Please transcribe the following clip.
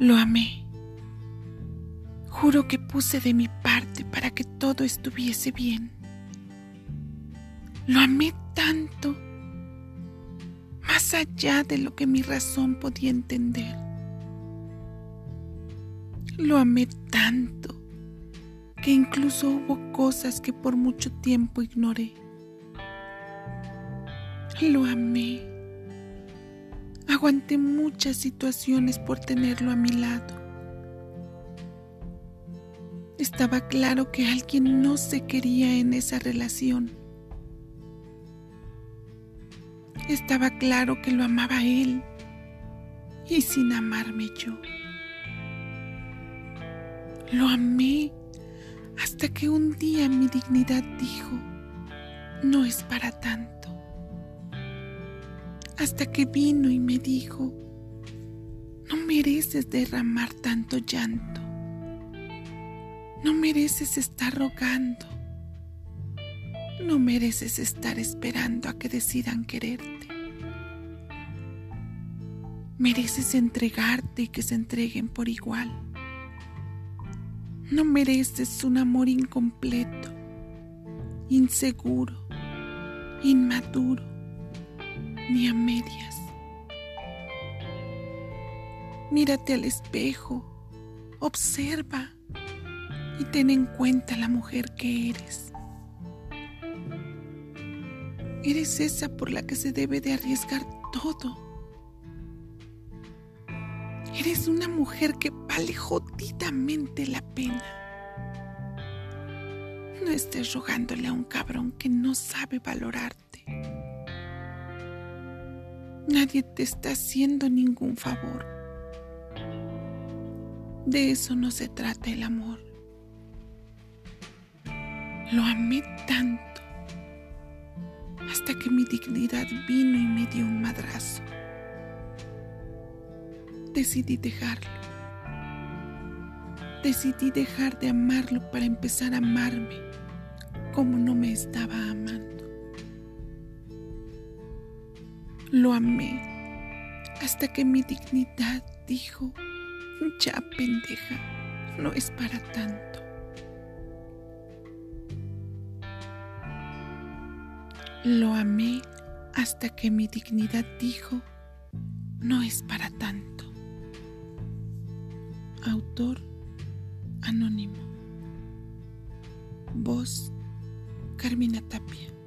Lo amé. Juro que puse de mi parte para que todo estuviese bien. Lo amé tanto, más allá de lo que mi razón podía entender. Lo amé tanto que incluso hubo cosas que por mucho tiempo ignoré. Lo amé. Aguanté muchas situaciones por tenerlo a mi lado. Estaba claro que alguien no se quería en esa relación. Estaba claro que lo amaba él y sin amarme yo. Lo amé hasta que un día mi dignidad dijo, no es para tanto hasta que vino y me dijo, no mereces derramar tanto llanto, no mereces estar rogando, no mereces estar esperando a que decidan quererte. Mereces entregarte y que se entreguen por igual. No mereces un amor incompleto, inseguro, inmaduro ni a medias. Mírate al espejo, observa y ten en cuenta la mujer que eres. Eres esa por la que se debe de arriesgar todo. Eres una mujer que vale jodidamente la pena. No estés rogándole a un cabrón que no sabe valorarte. Nadie te está haciendo ningún favor. De eso no se trata el amor. Lo amé tanto hasta que mi dignidad vino y me dio un madrazo. Decidí dejarlo. Decidí dejar de amarlo para empezar a amarme como no me estaba amando. Lo amé hasta que mi dignidad dijo, ya pendeja, no es para tanto. Lo amé hasta que mi dignidad dijo, no es para tanto. Autor anónimo. Voz Carmina Tapia.